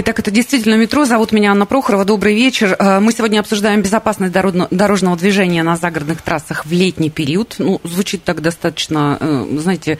Итак, это действительно метро. Зовут меня Анна Прохорова. Добрый вечер. Э, Мы сегодня обсуждаем безопасность дорожного движения на загородных трассах в летний период. Ну, звучит так достаточно, э, знаете,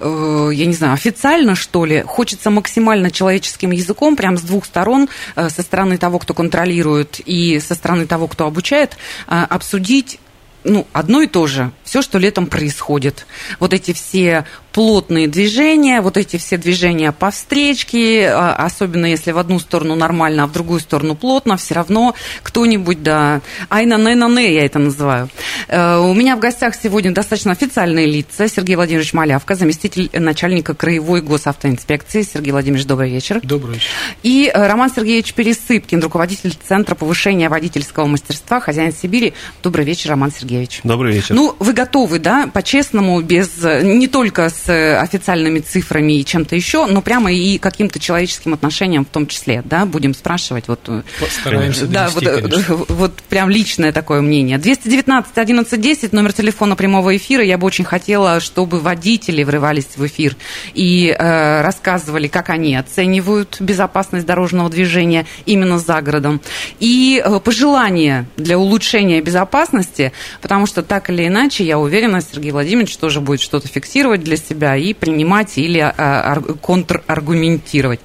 э, я не знаю, официально, что ли. Хочется максимально человеческим языком, прям с двух сторон, со стороны того, кто контролирует, и со стороны того, кто обучает, обсудить ну, одно и то же. Все, что летом происходит. Вот эти все плотные движения, вот эти все движения по встречке, а, особенно если в одну сторону нормально, а в другую сторону плотно, все равно кто-нибудь, да, айна не на не я это называю. Э, У меня в гостях сегодня достаточно официальные лица. Сергей Владимирович Малявка, заместитель начальника Краевой госавтоинспекции. Сергей Владимирович, добрый вечер. Добрый вечер. И э, Роман Сергеевич Пересыпкин, руководитель Центра повышения водительского мастерства «Хозяин Сибири». Добрый вечер, Роман Сергеевич. Добрый вечер. Ну, вы готовы, да, по-честному, без э, не только с э, официальными цифрами и чем-то еще, но прямо и каким-то человеческим отношением в том числе, да, будем спрашивать. Вот, э, Постараемся да, довести, вот, э, вот прям личное такое мнение. 219 11 10, номер телефона прямого эфира. Я бы очень хотела, чтобы водители врывались в эфир и э, рассказывали, как они оценивают безопасность дорожного движения именно за городом. И э, пожелания для улучшения безопасности, потому что так или иначе, я уверена, Сергей Владимирович тоже будет что-то фиксировать для себя и принимать или э, ар- контраргументировать.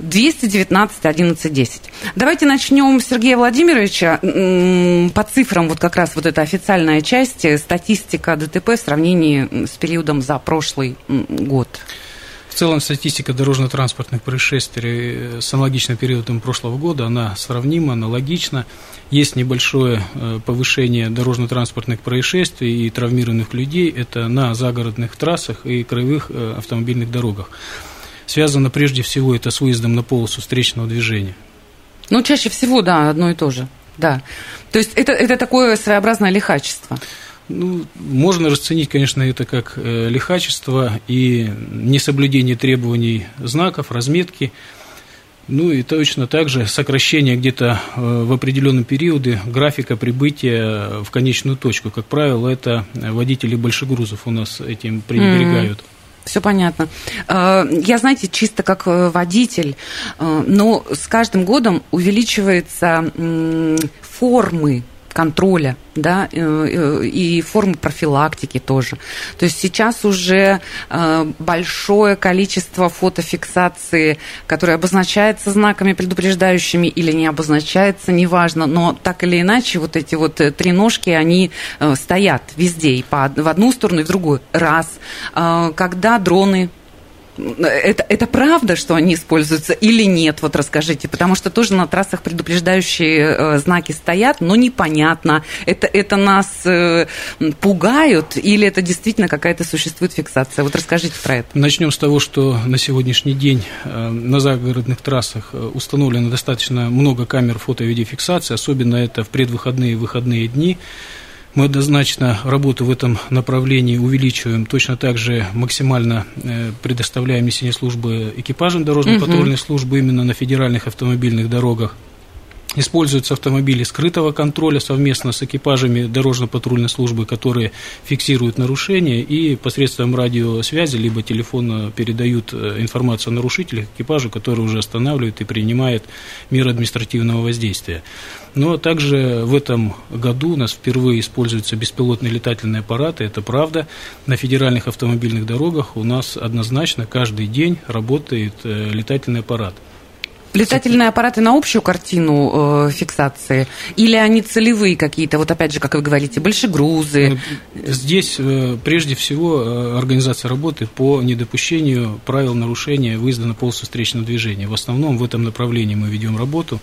219 11 10. Давайте начнем с Сергея Владимировича. По цифрам, вот как раз вот эта официальная часть, э, статистика ДТП в сравнении с периодом за прошлый год. В целом статистика дорожно-транспортных происшествий э, с аналогичным периодом прошлого года, она сравнима, аналогична. Есть небольшое э, повышение дорожно-транспортных происшествий и травмированных людей. Это на загородных трассах и краевых э, автомобильных дорогах. Связано прежде всего это с выездом на полосу встречного движения. Ну, чаще всего, да, одно и то же. Да. То есть это, это такое своеобразное лихачество. Ну, можно расценить, конечно, это как э, лихачество и несоблюдение требований знаков, разметки. Ну и точно так же сокращение где-то э, в определенные периоды графика прибытия в конечную точку. Как правило, это водители большегрузов у нас этим пренебрегают. Все понятно. Э, Я, знаете, чисто как водитель, но с каждым годом увеличивается формы контроля, да, э, э, и формы профилактики тоже. То есть сейчас уже э, большое количество фотофиксации, которое обозначается знаками предупреждающими или не обозначается, неважно, но так или иначе вот эти вот три ножки, они стоят везде, и по, в одну сторону, и в другую. Раз. Когда дроны это, это правда, что они используются или нет? Вот расскажите, потому что тоже на трассах предупреждающие э, знаки стоят, но непонятно, это, это нас э, пугают или это действительно какая-то существует фиксация? Вот расскажите про это. Начнем с того, что на сегодняшний день э, на загородных трассах установлено достаточно много камер фото- и видеофиксации, особенно это в предвыходные и выходные дни. Мы однозначно работу в этом направлении увеличиваем. Точно так же максимально э, предоставляем несение службы экипажам дорожно-патрульной службы именно на федеральных автомобильных дорогах. Используются автомобили скрытого контроля совместно с экипажами дорожно-патрульной службы, которые фиксируют нарушения и посредством радиосвязи либо телефона передают э, информацию о нарушителях экипажу, который уже останавливает и принимает меры административного воздействия. Но также в этом году у нас впервые используются беспилотные летательные аппараты, это правда. На федеральных автомобильных дорогах у нас однозначно каждый день работает э, летательный аппарат. Летательные аппараты на общую картину э, фиксации или они целевые какие-то? Вот опять же, как вы говорите, большегрузы. Здесь э, прежде всего э, организация работы по недопущению правил нарушения выезда на полосу встречного движения. В основном в этом направлении мы ведем работу.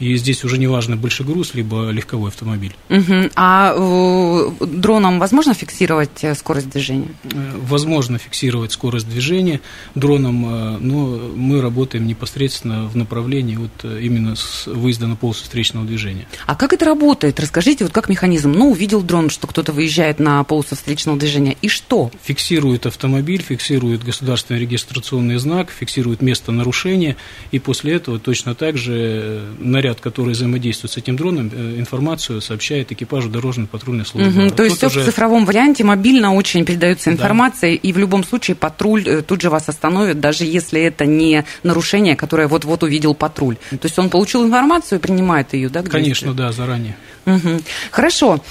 И здесь уже не важно больше груз, либо легковой автомобиль. Угу. А э, дроном возможно фиксировать э, скорость движения? Э, возможно фиксировать скорость движения дроном, но мы работаем непосредственно в направлении вот именно с выезда на полосу встречного движения. А как это работает? Расскажите, вот как механизм? Ну, увидел дрон, что кто-то выезжает на полосу встречного движения, и что? Фиксирует автомобиль, фиксирует государственный регистрационный знак, фиксирует место нарушения, и после этого точно так же наряд, который взаимодействует с этим дроном, информацию сообщает экипажу дорожно-патрульной службы. Угу, то есть все уже... в цифровом варианте, мобильно очень передается информация, да. и в любом случае патруль тут же вас остановит, даже если это не нарушение, которое вот-вот увидел патруль. То есть он получил информацию и принимает ее, да? Конечно, да, заранее. Угу. Хорошо.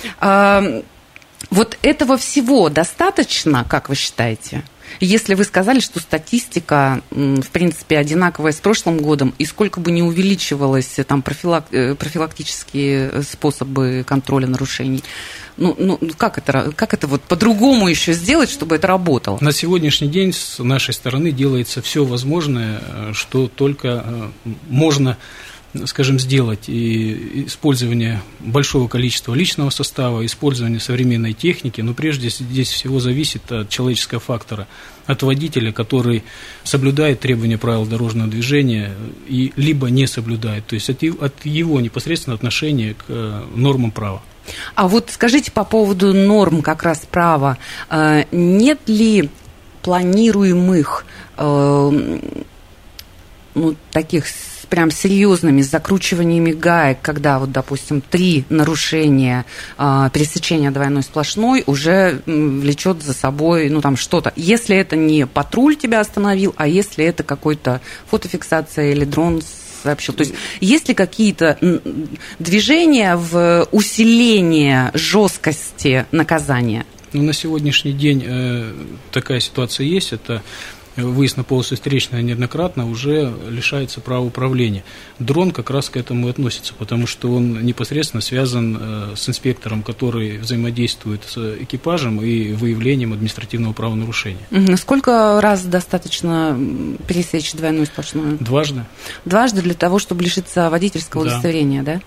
Вот этого всего достаточно, как вы считаете? Если вы сказали, что статистика, в принципе, одинаковая с прошлым годом, и сколько бы ни увеличивалось там профилак... Э, профилактические способы контроля нарушений, ну, ну как, это, как это вот по-другому еще сделать, чтобы это работало? На сегодняшний день с нашей стороны делается все возможное, э, что только э, можно скажем, сделать и использование большого количества личного состава, использование современной техники, но прежде здесь всего зависит от человеческого фактора, от водителя, который соблюдает требования правил дорожного движения и либо не соблюдает, то есть от его непосредственно отношения к э, нормам права. А вот скажите по поводу норм как раз права. Э, нет ли планируемых э, ну, таких прям серьезными закручиваниями гаек, когда вот, допустим, три нарушения э, пересечения двойной сплошной уже влечет за собой, ну, там что-то. Если это не патруль тебя остановил, а если это какой-то фотофиксация или дрон сообщил. То есть есть ли какие-то движения в усиление жесткости наказания? Ну, на сегодняшний день э, такая ситуация есть. Это выезд на полосу встречная неоднократно уже лишается права управления. Дрон как раз к этому и относится, потому что он непосредственно связан э, с инспектором, который взаимодействует с экипажем и выявлением административного правонарушения. Сколько раз достаточно пересечь двойную сплошную? Дважды. Дважды для того, чтобы лишиться водительского да. удостоверения, да?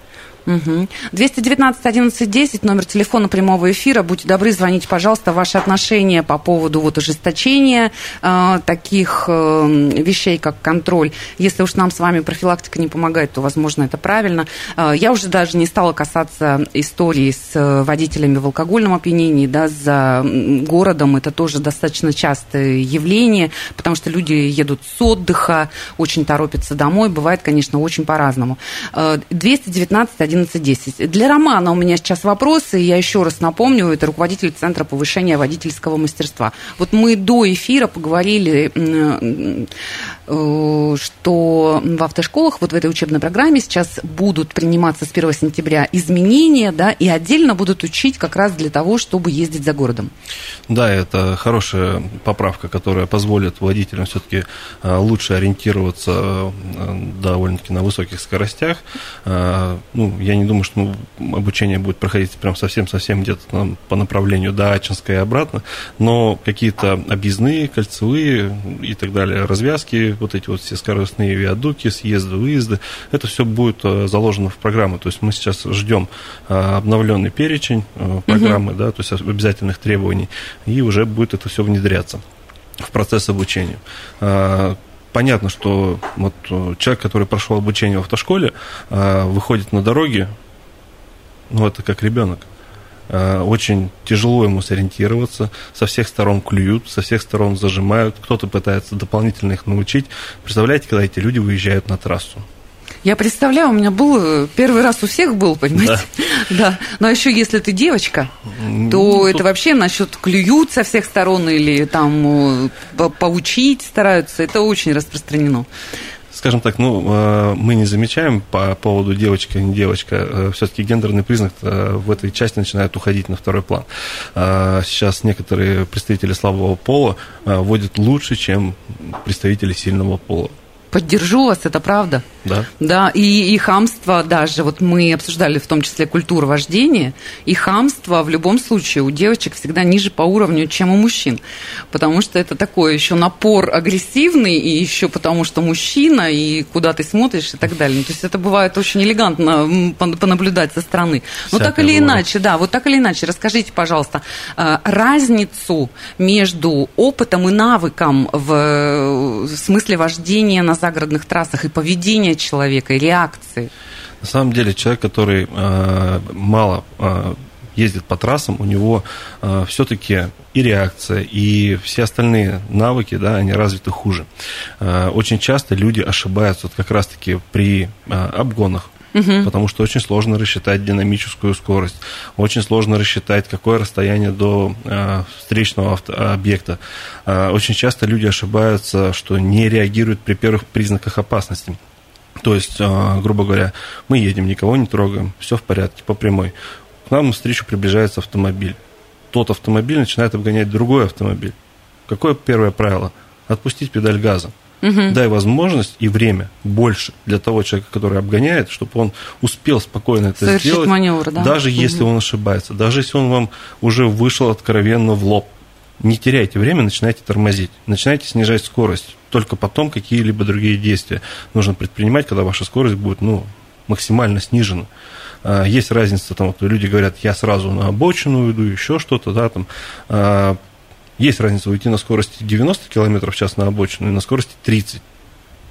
Угу. 219 11 10, номер телефона прямого эфира. Будьте добры, звоните, пожалуйста, ваши отношения по поводу вот ужесточения э, таких э, вещей, как контроль. Если уж нам с вами профилактика не помогает, то, возможно, это правильно. Э, я уже даже не стала касаться истории с э, водителями в алкогольном опьянении, да, за городом. Это тоже достаточно частое явление, потому что люди едут с отдыха, очень торопятся домой. Бывает, конечно, очень по-разному. Э, 219 11.10. Для Романа у меня сейчас вопросы. Я еще раз напомню, это руководитель Центра повышения водительского мастерства. Вот мы до эфира поговорили, э, что в автошколах, вот в этой учебной программе сейчас будут приниматься с 1 сентября изменения, да, и отдельно будут учить как раз для того, чтобы ездить за городом. Да, это хорошая поправка, которая позволит водителям все-таки э, лучше ориентироваться э, довольно-таки на высоких скоростях. Ну, я не думаю, что обучение будет проходить прям совсем-совсем где-то по направлению до Ачинска и обратно, но какие-то объездные, кольцевые и так далее, развязки, вот эти вот все скоростные виадуки, съезды, выезды, это все будет э, заложено в программу. То есть мы сейчас ждем э, обновленный перечень э, программы, угу. да, то есть обязательных требований, и уже будет это все внедряться в процесс обучения понятно, что вот э, человек, который прошел обучение в автошколе, э, выходит на дороги, ну, это как ребенок. Э, очень тяжело ему сориентироваться, со всех сторон клюют, со всех сторон зажимают, кто-то пытается дополнительно их научить. Представляете, когда эти люди выезжают на трассу? Я представляю, у меня был первый раз у всех был, понимаете? Да. да. Но еще если ты девочка, то ну, это тут... вообще насчет клюют со всех сторон или там э, поучить стараются. Это очень распространено скажем так, ну, э, мы не замечаем по поводу девочка, не девочка, э, все-таки гендерный признак в этой части начинает уходить на второй план. Сейчас некоторые представители слабого пола водят лучше, чем представители сильного пола. Поддержу вас, это правда. Да. Да, и, и хамство даже, вот мы обсуждали в том числе культуру вождения, и хамство в любом случае у девочек всегда ниже по уровню, чем у мужчин, потому что это такой еще напор агрессивный, и еще потому что мужчина, и куда ты смотришь и так далее. Ну, то есть это бывает очень элегантно понаблюдать со стороны. Но так или бывает. иначе, да, вот так или иначе, расскажите, пожалуйста, э, разницу между опытом и навыком в смысле вождения на загородных трассах и поведения человека, и реакции? На самом деле человек, который э, мало э, ездит по трассам, у него э, все-таки и реакция, и все остальные навыки, да, они развиты хуже. Э, очень часто люди ошибаются вот как раз-таки при э, обгонах, угу. потому что очень сложно рассчитать динамическую скорость, очень сложно рассчитать, какое расстояние до э, встречного авто, объекта. Э, очень часто люди ошибаются, что не реагируют при первых признаках опасности. То есть, э, грубо говоря, мы едем, никого не трогаем, все в порядке, по прямой. К нам навстречу приближается автомобиль. Тот автомобиль начинает обгонять другой автомобиль. Какое первое правило? Отпустить педаль газа угу. дай возможность и время больше для того человека, который обгоняет, чтобы он успел спокойно это Совершить сделать, маневр, да? даже угу. если он ошибается, даже если он вам уже вышел откровенно в лоб. Не теряйте время, начинайте тормозить, начинайте снижать скорость. Только потом какие-либо другие действия нужно предпринимать, когда ваша скорость будет ну, максимально снижена. А, есть разница, там, вот люди говорят, я сразу на обочину уйду, еще что-то, да, там, а, есть разница уйти на скорости 90 км в час на обочину и на скорости 30.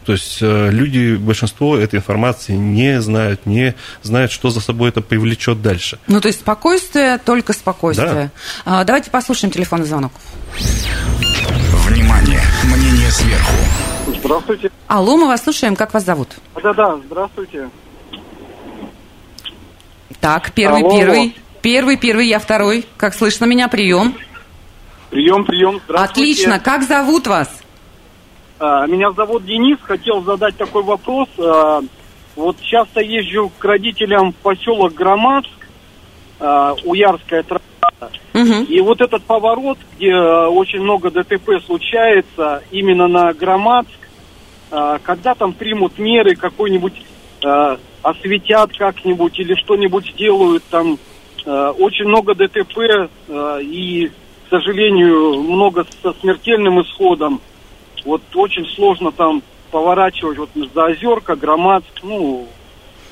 То есть э, люди, большинство этой информации не знают, не знают, что за собой это привлечет дальше. Ну, то есть спокойствие, только спокойствие. Да. Давайте послушаем телефонный звонок. Мнение сверху. Здравствуйте. Алло, мы вас слушаем. Как вас зовут? Да-да, здравствуйте. Так, первый, Алло. первый. Первый, первый, я второй. Как слышно меня? Прием. Прием, прием. Отлично. Как зовут вас? А, меня зовут Денис. Хотел задать такой вопрос. А, вот часто езжу к родителям в поселок Громадск, а, Уярская трасса. Угу. И вот этот поворот, где очень много ДТП случается, именно на Громадск, когда там примут меры, какой-нибудь осветят как-нибудь или что-нибудь сделают, там очень много ДТП и сожалению, много со смертельным исходом. Вот очень сложно там поворачивать вот за Озерка, Громадск, ну,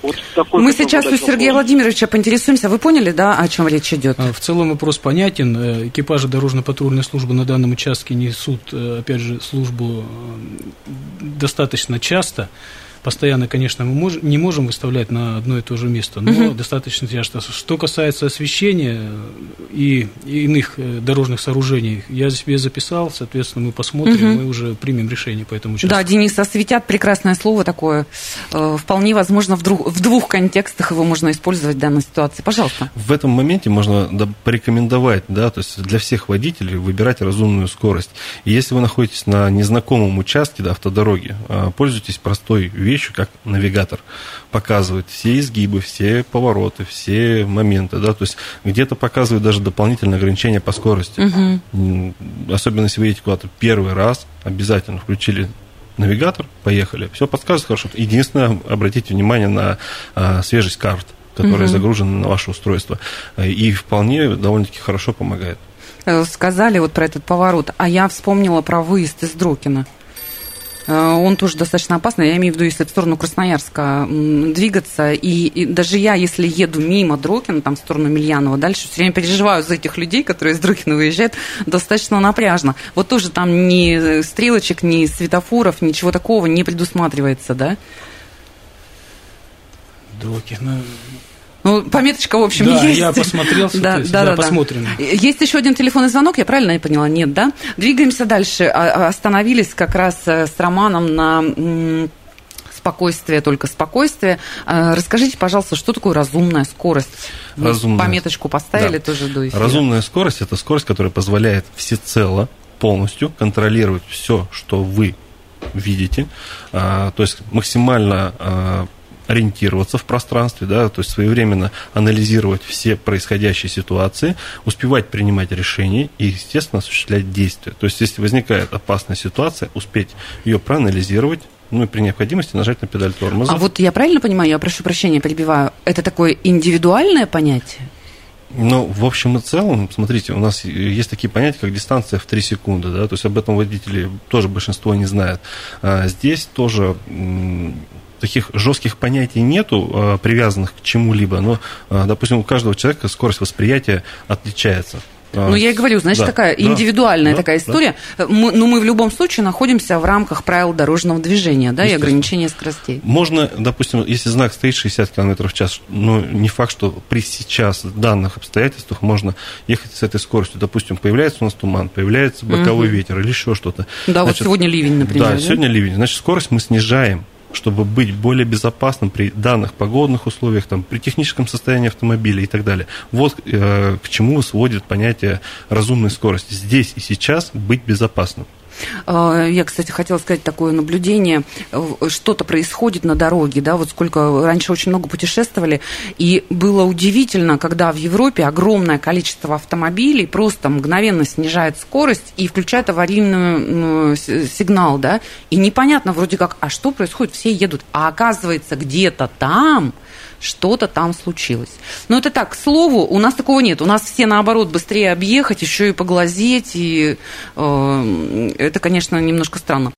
вот такой Мы сейчас у Сергея вопрос. Владимировича поинтересуемся. Вы поняли, да, о чем речь идет? А, в целом вопрос понятен. Э, экипажи дорожно-патрульной службы на данном участке несут, э, опять же, службу э, достаточно часто постоянно, конечно, мы мож, не можем выставлять на одно и то же место, но угу. достаточно часто. Что касается освещения и иных э, дорожных сооружений, я себе записал, соответственно, мы посмотрим, угу. мы уже примем решение по этому участку. Да, Денис, осветят прекрасное слово такое. Э, вполне возможно, в, друг, в двух контекстах его можно использовать в данной ситуации. Пожалуйста. В этом моменте можно порекомендовать, да, то есть для всех водителей выбирать разумную скорость. И если вы находитесь на незнакомом участке да, автодороги, э, пользуйтесь простой вещью, как навигатор. Показывает все изгибы, все повороты, все моменты. Да? То есть где-то показывает даже дополнительное ограничение по скорости. Угу. Особенно если вы едете куда-то первый раз, обязательно включили навигатор, поехали. Все подсказывает хорошо. Единственное, обратите внимание на а, свежесть карт, которая угу. загружена на ваше устройство. И вполне довольно-таки хорошо помогает. Э, сказали вот про этот поворот, а я вспомнила про выезд из Друкина. Э, он тоже достаточно опасный. Я имею в виду, если в сторону Красноярска двигаться. И, и даже я, если еду мимо Дрокина, там в сторону Мильянова, дальше все время переживаю за этих людей, которые из Дрокина выезжают, достаточно напряжно. Вот тоже там ни стрелочек, ни светофоров, ничего такого не предусматривается, да? Дрокина, ну, пометочка, в общем, да, есть. я посмотрел, да, да, да, посмотрим. Да. Есть еще один телефонный звонок, я правильно я поняла? Нет, да? Двигаемся дальше. А, а, остановились как раз э, с Романом на спокойствие, только спокойствие. А, расскажите, пожалуйста, что такое разумная скорость? Разумная. Пометочку поставили да. тоже до эфира. Разумная скорость – это скорость, которая позволяет всецело, полностью контролировать все, что вы видите, то есть максимально ориентироваться в пространстве, да, то есть своевременно анализировать все происходящие ситуации, успевать принимать решения и, естественно, осуществлять действия. То есть, если возникает опасная ситуация, успеть ее проанализировать, ну и при необходимости нажать на педаль тормоза. А вот я правильно понимаю, я прошу прощения, перебиваю, это такое индивидуальное понятие? Ну, в общем и целом, смотрите, у нас есть такие понятия, как дистанция в 3 секунды, да, то есть об этом водители тоже большинство не знают. А здесь тоже таких жестких понятий нету, а, привязанных к чему-либо, но, а, допустим, у каждого человека скорость восприятия отличается. Ну, я и говорю, значит, да, такая индивидуальная да, такая история. Да. Мы, ну, мы в любом случае находимся в рамках правил дорожного движения, да, и ограничения скоростей. Можно, допустим, если знак стоит 60 км в час, но не факт, что при сейчас данных обстоятельствах можно ехать с этой скоростью. Допустим, появляется у нас туман, появляется боковой угу. ветер или еще что-то. Да, значит, вот сегодня ливень, например. Да, да, сегодня ливень. Значит, скорость мы снижаем чтобы быть более безопасным при данных погодных условиях, там, при техническом состоянии автомобиля и так далее. Вот э, к чему сводит понятие разумной скорости. Здесь и сейчас быть безопасным. А, я, кстати, хотела сказать такое наблюдение. Что-то происходит на дороге, да, вот сколько раньше очень много путешествовали, и было удивительно, когда в Европе огромное количество автомобилей просто мгновенно снижает скорость и включает аварийный сигнал, да, и непонятно вроде как, а что происходит, все едут, а оказывается где-то там что-то там случилось. Но это так, к слову, у нас такого нет. У нас все, наоборот, быстрее объехать, еще и поглазеть, и э, это, конечно, немножко странно.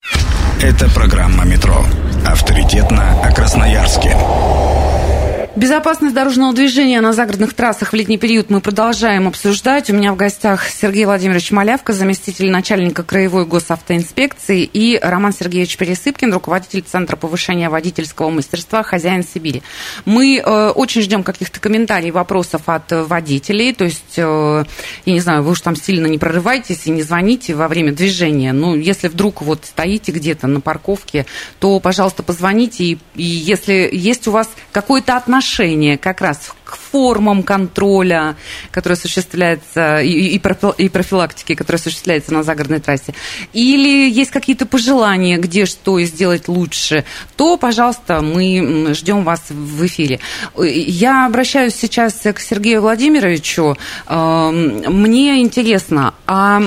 Это программа «Метро». Авторитетно о Красноярске. Безопасность дорожного движения на загородных трассах в летний период мы продолжаем обсуждать. У меня в гостях Сергей Владимирович Малявка, заместитель начальника Краевой госавтоинспекции, и Роман Сергеевич Пересыпкин, руководитель Центра повышения водительского мастерства «Хозяин Сибири». Мы э, очень ждем каких-то комментариев, вопросов от водителей. То есть, э, я не знаю, вы уж там сильно не прорывайтесь и не звоните во время движения. Ну, если вдруг вот стоите где-то на парковке, то, пожалуйста, позвоните. И, и если есть у вас какое-то отношение отношение как раз к формам контроля, которые осуществляется, и, и профилактики, которые осуществляются на загородной трассе, или есть какие-то пожелания, где что сделать лучше, то, пожалуйста, мы ждем вас в эфире. Я обращаюсь сейчас к Сергею Владимировичу. Эм, мне интересно, а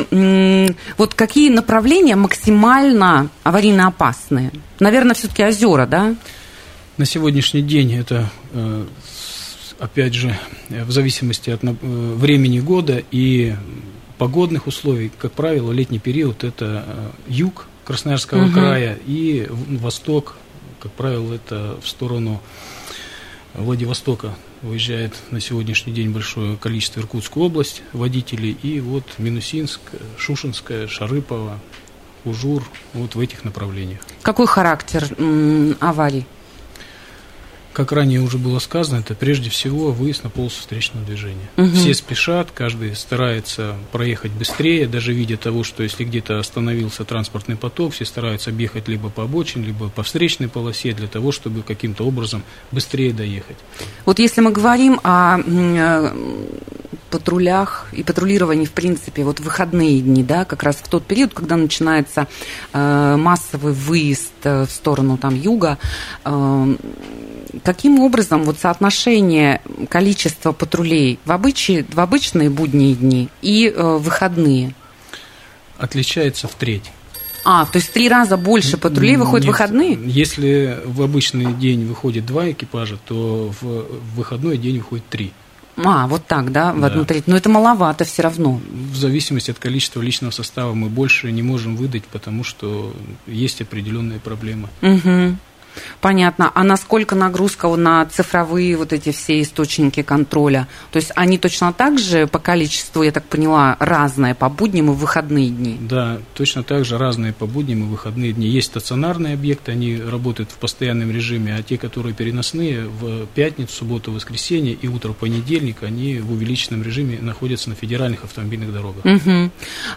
вот какие направления максимально аварийно опасные? Наверное, все-таки озера, да? На сегодняшний день это, э, опять же, в зависимости от э, времени года и погодных условий, как правило, летний период это э, юг Красноярского угу. края и восток, как правило, это в сторону Владивостока выезжает на сегодняшний день большое количество Иркутскую область водителей, и вот Минусинск, Шушинская, Шарыпово, Ужур, вот в этих направлениях. Какой характер м, аварий? Как ранее уже было сказано, это прежде всего выезд на полосу встречного движения. Угу. Все спешат, каждый старается проехать быстрее, даже видя того, что если где-то остановился транспортный поток, все стараются объехать либо по обочине, либо по встречной полосе для того, чтобы каким-то образом быстрее доехать. Вот если мы говорим о э, патрулях и патрулировании, в принципе, вот в выходные дни, да, как раз в тот период, когда начинается э, массовый выезд э, в сторону там юга, э, каким образом вот соотношение количества патрулей в, обычаи, в обычные будние дни и э, выходные? Отличается в треть. А, то есть три раза больше патрулей выходит в выходные? Если в обычный день выходит два экипажа, то в выходной день выходит три. А, вот так, да, в да. одну треть. Но это маловато все равно. В зависимости от количества личного состава мы больше не можем выдать, потому что есть определенные проблемы. Угу. Понятно. А насколько нагрузка на цифровые вот эти все источники контроля? То есть они точно так же по количеству, я так поняла, разные по будням и выходные дни? Да, точно так же разные по будням и выходные дни. Есть стационарные объекты, они работают в постоянном режиме, а те, которые переносные, в пятницу, субботу, воскресенье и утро понедельник, они в увеличенном режиме находятся на федеральных автомобильных дорогах. Угу.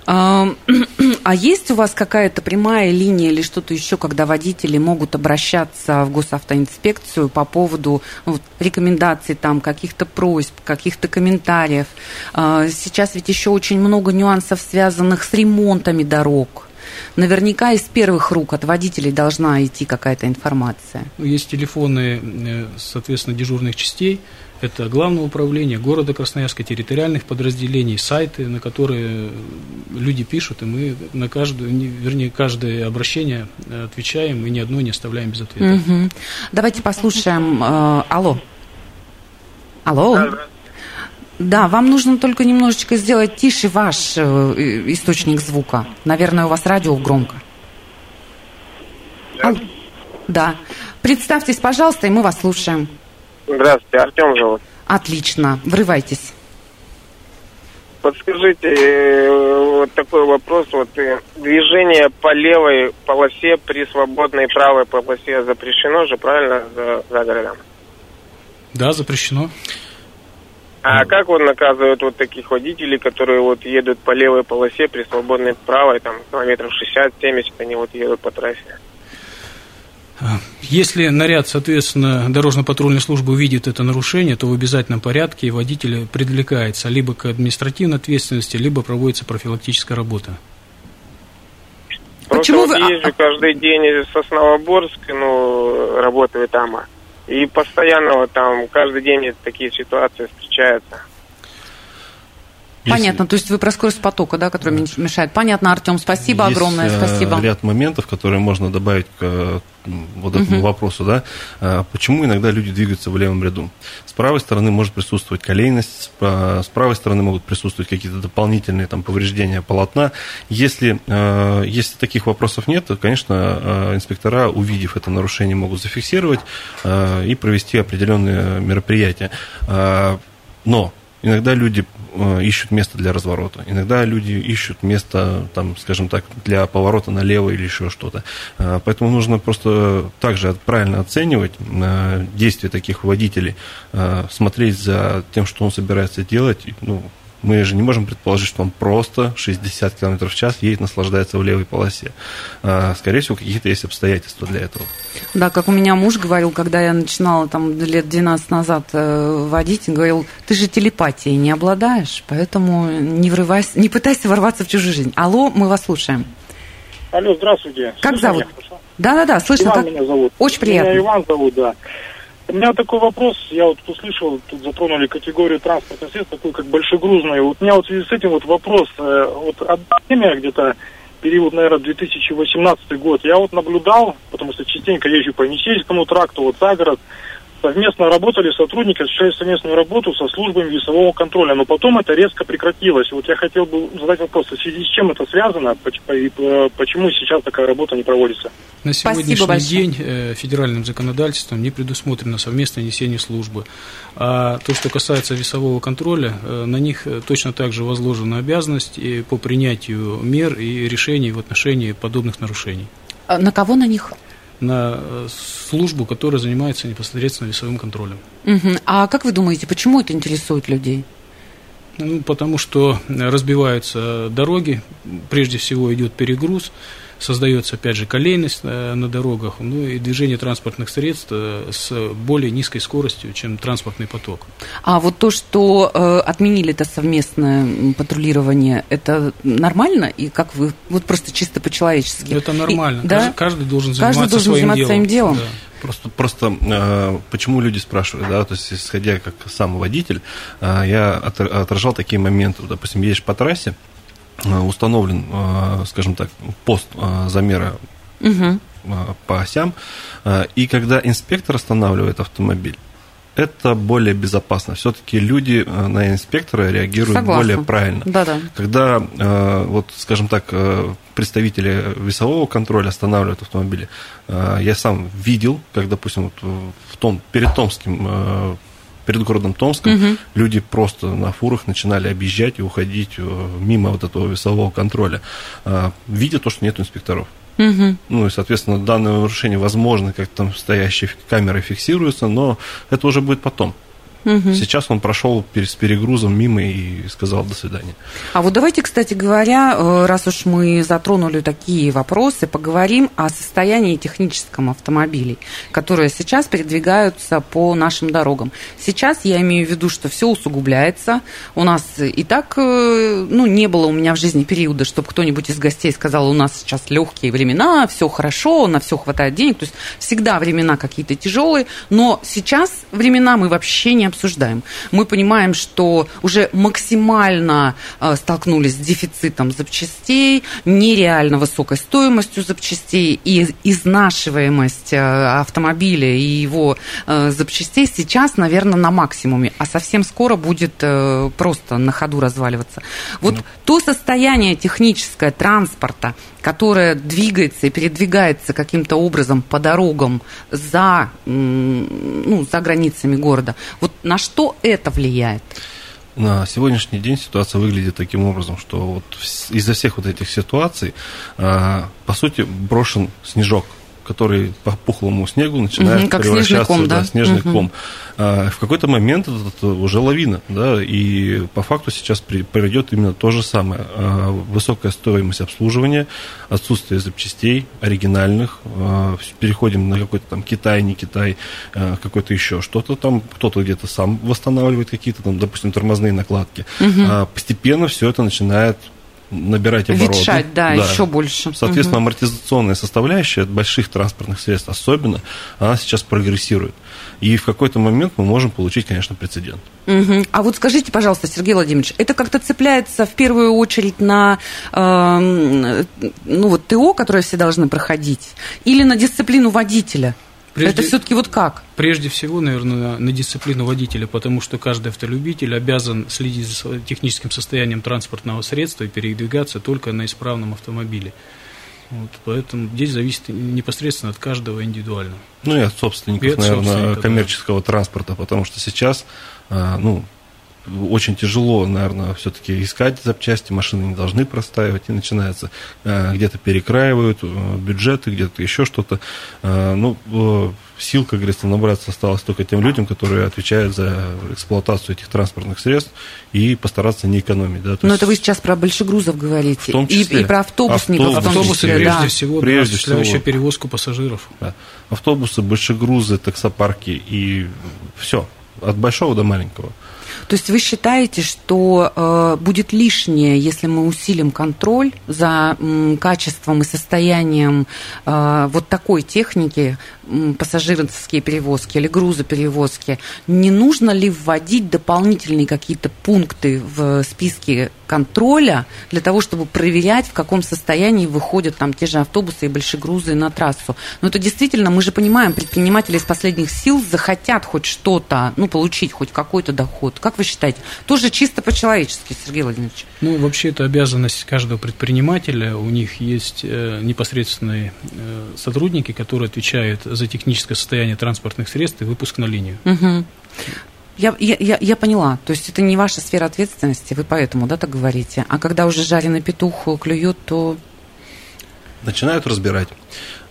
А, а есть у вас какая-то прямая линия или что-то еще, когда водители могут обращаться обращаться в госавтоинспекцию по поводу ну, рекомендаций, там, каких-то просьб, каких-то комментариев. А, сейчас ведь еще очень много нюансов, связанных с ремонтами дорог наверняка из первых рук от водителей должна идти какая-то информация. Ну, есть телефоны, э, соответственно, дежурных частей, это Главное управление города Красноярска, территориальных подразделений, сайты, на которые люди пишут, и мы на каждую, вернее, каждое обращение отвечаем и ни одно не оставляем без ответа. Угу. Давайте послушаем. Э, алло. Алло. Да, вам нужно только немножечко сделать тише ваш э, источник звука. Наверное, у вас радио громко. Да. Алло. Да. Представьтесь, пожалуйста, и мы вас слушаем. Здравствуйте, Артем зовут. Отлично, врывайтесь. Подскажите, э, вот такой вопрос. Вот э, движение по левой полосе при свободной правой полосе запрещено же, правильно, за, за городом? Да, запрещено. А как вот наказывают вот таких водителей, которые вот едут по левой полосе при свободной правой, там, километров 60-70, они вот едут по трассе? Если наряд, соответственно, дорожно-патрульной службы увидит это нарушение, то в обязательном порядке водитель привлекается либо к административной ответственности, либо проводится профилактическая работа. Просто Почему вот вы... езжу каждый день из Сосновоборска, ну, работаю там, и постоянно вот там каждый день такие ситуации встречаются. Понятно, то есть вы про скорость потока, да, который мешает. Понятно, Артем, спасибо есть огромное, э, спасибо. ряд моментов, которые можно добавить к вот этому угу. вопросу, да, а, почему иногда люди двигаются в левом ряду. С правой стороны может присутствовать колейность, с правой стороны могут присутствовать какие-то дополнительные там повреждения полотна. Если, э, если таких вопросов нет, то, конечно, э, инспектора, увидев это нарушение, могут зафиксировать и провести определенные мероприятия. Но Иногда люди ищут место для разворота, иногда люди ищут место, там, скажем так, для поворота налево или еще что-то. Э, поэтому нужно просто также правильно оценивать э, действия таких водителей, смотреть за тем, что он собирается делать, ну, мы же не можем предположить, что он просто 60 км в час едет, наслаждается в левой полосе. А, скорее всего, какие-то есть обстоятельства для этого. Да, как у меня муж говорил, когда я начинала там лет 12 назад э, водить, говорил, ты же телепатией не обладаешь, поэтому не врывайся, не пытайся ворваться в чужую жизнь. Алло, мы вас слушаем. Алло, здравствуйте. Как Слышно зовут? Да-да-да, слышно. Иван как... меня зовут. Очень приятно. Меня Иван зовут, да. У меня такой вопрос, я вот услышал, тут затронули категорию транспортных средств, такую как большегрузную. Вот у меня вот в связи с этим вот вопрос, э, вот одно время где-то период, наверное, 2018 год, я вот наблюдал, потому что частенько езжу по Енисейскому тракту, вот за город, совместно работали сотрудники, осуществляли совместную работу со службами весового контроля, но потом это резко прекратилось. Вот я хотел бы задать вопрос, в связи с чем это связано, и почему сейчас такая работа не проводится? На сегодняшний день э, федеральным законодательством не предусмотрено совместное несение службы. А то, что касается весового контроля, э, на них э, точно так же возложена обязанность по принятию мер и решений в отношении подобных нарушений. А на кого на них? На э, службу, которая занимается непосредственно весовым контролем. Угу. А как вы думаете, почему это интересует людей? Ну, потому что разбиваются дороги, прежде всего идет перегруз, создается, опять же, колейность э, на дорогах, ну и движение транспортных средств э, с более низкой скоростью, чем транспортный поток. А вот то, что э, отменили это совместное патрулирование, это нормально? И как вы, вот просто чисто по-человечески? Это нормально. И, да? Каждый должен заниматься каждый должен своим заниматься делом. своим делом. Да. Просто, просто э, почему люди спрашивают, да, то есть исходя как сам водитель, э, я отражал такие моменты, допустим, едешь по трассе, установлен, э, скажем так, пост э, замера угу. по осям, и когда инспектор останавливает автомобиль, это более безопасно. Все-таки люди на инспектора реагируют Согласна. более правильно. Да-да. Когда, вот, скажем так, представители весового контроля останавливают автомобили, я сам видел, как, допустим, вот в том, перед Томским перед городом Томском угу. люди просто на фурах начинали объезжать и уходить э, мимо вот этого весового контроля, а, видя то, что нет инспекторов. Угу. Ну и, соответственно, данное нарушение, возможно, как там стоящие камеры фиксируются, но это уже будет потом. Угу. Сейчас он прошел с перегрузом мимо и сказал до свидания. А вот давайте, кстати говоря, э, раз уж мы затронули такие вопросы, поговорим о состоянии техническом автомобилей, которые сейчас передвигаются по нашим дорогам. Сейчас я имею в виду, что все усугубляется. У нас и так, э, ну, не было у меня в жизни периода, чтобы кто-нибудь из гостей сказал, у нас сейчас легкие времена, все хорошо, на все хватает денег. То есть всегда времена какие-то тяжелые, но сейчас времена мы вообще не обсуждаем. Мы понимаем, что уже максимально э, столкнулись с дефицитом запчастей, нереально высокой стоимостью запчастей и изнашиваемость э, автомобиля и его э, запчастей сейчас, наверное, на максимуме, а совсем скоро будет просто на ходу разваливаться. Вот ну. то состояние техническое транспорта, которое двигается и передвигается каким-то образом по дорогам за, ну, за границами города, вот на что это влияет? На сегодняшний день ситуация выглядит таким образом, что вот из-за всех вот этих ситуаций, а, по сути, брошен снежок который по пухлому снегу начинает угу, превращаться ком, в да? снежный угу. ком. А, в какой-то момент это, это уже лавина, да, и по факту сейчас при, произойдет именно то же самое. А, высокая стоимость обслуживания, отсутствие запчастей оригинальных, а, переходим на какой-то там Китай, не Китай, а, какой-то еще что-то там, кто-то где-то сам восстанавливает какие-то там, допустим, тормозные накладки. Угу. А, постепенно все это начинает набирать обороты. Ветшать, да, да, еще больше. Соответственно, угу. амортизационная составляющая от больших транспортных средств особенно, она сейчас прогрессирует. И в какой-то момент мы можем получить, конечно, прецедент. Угу. А вот скажите, пожалуйста, Сергей Владимирович, это как-то цепляется в первую очередь на э, ну, вот ТО, которое все должны проходить, или на дисциплину водителя? Прежде, это все-таки вот как? Прежде всего, наверное, на, на дисциплину водителя, потому что каждый автолюбитель обязан следить за техническим состоянием транспортного средства и передвигаться только на исправном автомобиле. Вот, поэтому здесь зависит непосредственно от каждого индивидуально. Ну и от собственников, и от наверное, собственника, коммерческого да. транспорта, потому что сейчас, а, ну, очень тяжело, наверное, все-таки искать запчасти, машины не должны простаивать, и начинается э, где-то перекраивают э, бюджеты, где-то еще что-то. Э, ну, сил, как говорится, набраться осталось только тем людям, которые отвечают за эксплуатацию этих транспортных средств и постараться не экономить. Да? Но есть... это вы сейчас про большегрузов говорите. В том числе. И, и про автобусников. Автобусы, в том числе, прежде да. всего, прежде всего, еще перевозку пассажиров. Да. Автобусы, большегрузы, таксопарки и все. От большого до маленького. То есть вы считаете, что э, будет лишнее, если мы усилим контроль за м, качеством и состоянием э, вот такой техники, м, пассажирские перевозки или грузоперевозки, не нужно ли вводить дополнительные какие-то пункты в списке контроля для того, чтобы проверять, в каком состоянии выходят там те же автобусы и большие грузы на трассу. Но это действительно, мы же понимаем, предприниматели из последних сил захотят хоть что-то, ну, получить хоть какой-то доход. Как вы считаете? Тоже чисто по-человечески, Сергей Владимирович. Ну, вообще, это обязанность каждого предпринимателя. У них есть э, непосредственные э, сотрудники, которые отвечают за техническое состояние транспортных средств и выпуск на линию. Угу. Я, я, я поняла. То есть это не ваша сфера ответственности, вы поэтому, да, так говорите. А когда уже жареный петух клюет, то начинают разбирать.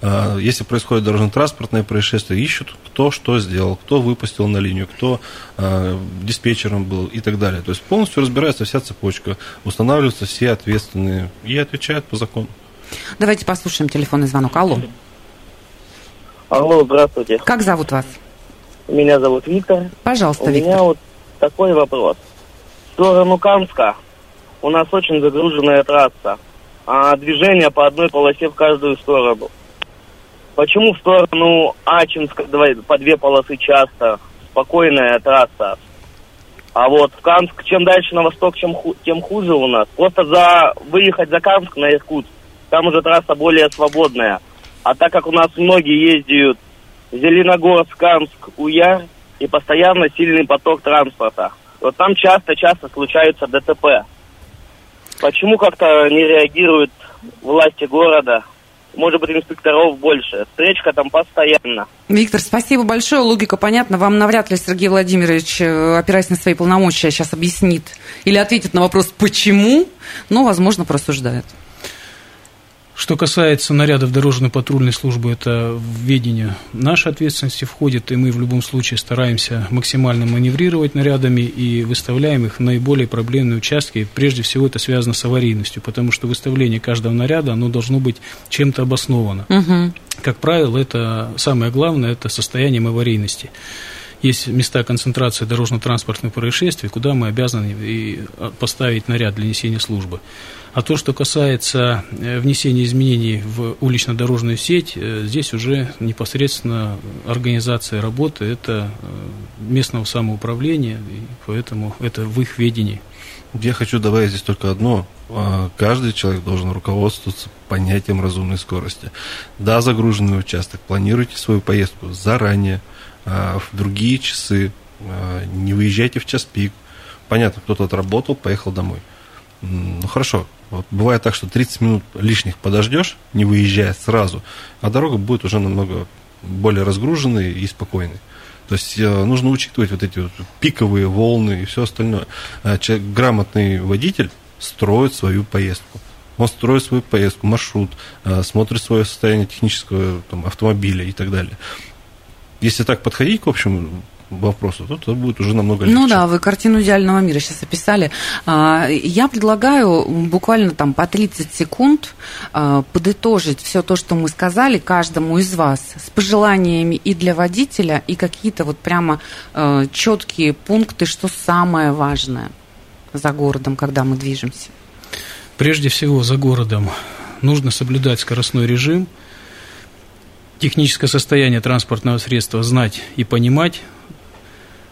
А, если происходит дорожно-транспортное происшествие, ищут, кто что сделал, кто выпустил на линию, кто э, диспетчером был и так далее. То есть полностью разбирается вся цепочка, устанавливаются все ответственные и отвечают по закону. Давайте послушаем телефонный звонок. Алло. Алло, здравствуйте. Как зовут вас? Меня зовут Виктор. Пожалуйста, У Виктор. меня вот такой вопрос. В сторону Камска у нас очень загруженная трасса, а движение по одной полосе в каждую сторону. Почему в сторону Ачинска по две полосы часто? Спокойная трасса. А вот в Канск, чем дальше на восток, чем ху, тем хуже у нас. Просто за выехать за Канск на Иркутск, там уже трасса более свободная. А так как у нас многие ездят Зеленогорск, Канск, Уяр, и постоянно сильный поток транспорта. Вот там часто-часто случаются ДТП. Почему как-то не реагируют власти города? может быть, инспекторов больше. Встречка там постоянно. Виктор, спасибо большое. Логика понятна. Вам навряд ли Сергей Владимирович, э, опираясь на свои полномочия, сейчас объяснит или ответит на вопрос «почему?», но, возможно, просуждает. Что касается нарядов дорожно-патрульной службы, это в ведение нашей ответственности входит, и мы в любом случае стараемся максимально маневрировать нарядами и выставляем их в наиболее проблемные участки. Прежде всего это связано с аварийностью, потому что выставление каждого наряда, оно должно быть чем-то обосновано. Угу. Как правило, это самое главное, это состоянием аварийности есть места концентрации дорожно-транспортных происшествий, куда мы обязаны а, поставить наряд для несения службы. А то, что касается э, внесения изменений в улично-дорожную сеть, э, здесь уже непосредственно организация работы, это э, местного самоуправления, и поэтому это в их ведении. Я хочу добавить здесь только одно. А, каждый человек должен руководствоваться понятием разумной скорости. Да, загруженный участок, планируйте свою поездку заранее, а, в другие часы, не выезжайте в час пик. Понятно, кто-то отработал, поехал домой. Ну хорошо, вот бывает так, что 30 минут лишних подождешь, не выезжая сразу, а дорога будет уже намного более разгруженной и спокойной. То есть э, нужно учитывать вот эти вот пиковые волны и все остальное. А человек, грамотный водитель строит свою поездку. Он строит свою поездку, маршрут, э, смотрит свое состояние технического там, автомобиля и так далее. Если так подходить к общему вопросу, то это будет уже намного легче. Ну да, вы картину идеального мира сейчас описали. А, я предлагаю буквально там по 30 секунд а, подытожить все то, что мы сказали каждому из вас с пожеланиями и для водителя, и какие-то вот прямо а, четкие пункты, что самое важное за городом, когда мы движемся. Прежде всего, за городом нужно соблюдать скоростной режим, техническое состояние транспортного средства знать и понимать,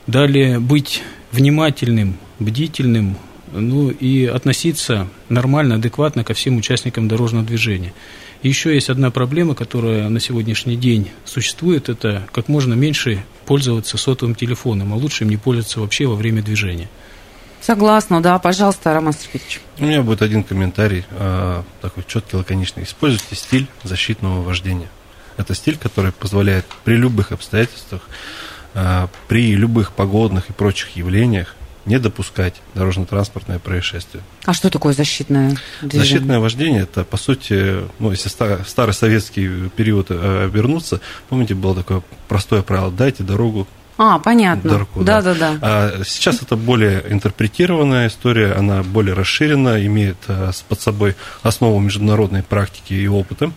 Далее быть внимательным, бдительным, ну и относиться нормально, адекватно ко всем участникам дорожного движения. И еще есть одна проблема, которая на сегодняшний день существует, это как можно меньше пользоваться сотовым телефоном, а лучше им не пользоваться вообще во время движения. Согласна, да, пожалуйста, Роман Сергеевич. У меня будет один комментарий, а, такой четкий, лаконичный. Используйте стиль защитного вождения. Это стиль, который позволяет при любых обстоятельствах при любых погодных и прочих явлениях не допускать дорожно-транспортное происшествие. А что такое защитное движение? Защитное вождение, это, по сути, ну, если в старый советский период э, вернуться, помните, было такое простое правило, дайте дорогу а, понятно. Дорогу, да, да, да. А сейчас это более интерпретированная история, она более расширена, имеет э, под собой основу международной практики и опыта.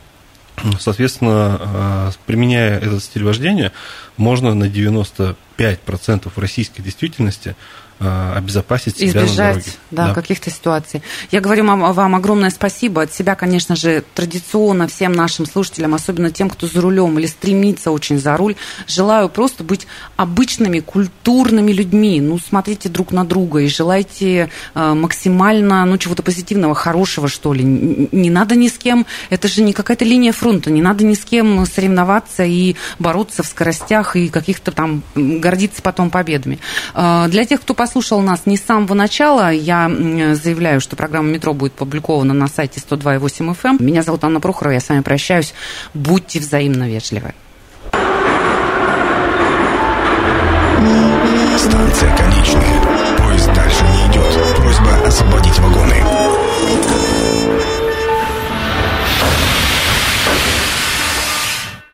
Соответственно, а, применяя этот стиль вождения, можно на 95% российской действительности Э, обезопасить себя Избежать, на дороге. Да, да. каких-то ситуаций. Я говорю вам, вам огромное спасибо. От себя, конечно же, традиционно всем нашим слушателям, особенно тем, кто за рулем или стремится очень за руль, желаю просто быть обычными, культурными людьми. Ну, смотрите друг на друга и желайте э, максимально, ну, чего-то позитивного, хорошего, что ли. Не надо ни с кем, это же не какая-то линия фронта, не надо ни с кем соревноваться и бороться в скоростях и каких-то там гордиться потом победами. Э, для тех, кто послушал нас не с самого начала, я заявляю, что программа «Метро» будет опубликована на сайте 102.8 FM. Эм. Меня зовут Анна Прохорова, я с вами прощаюсь. Будьте взаимно вежливы. Станция конечная.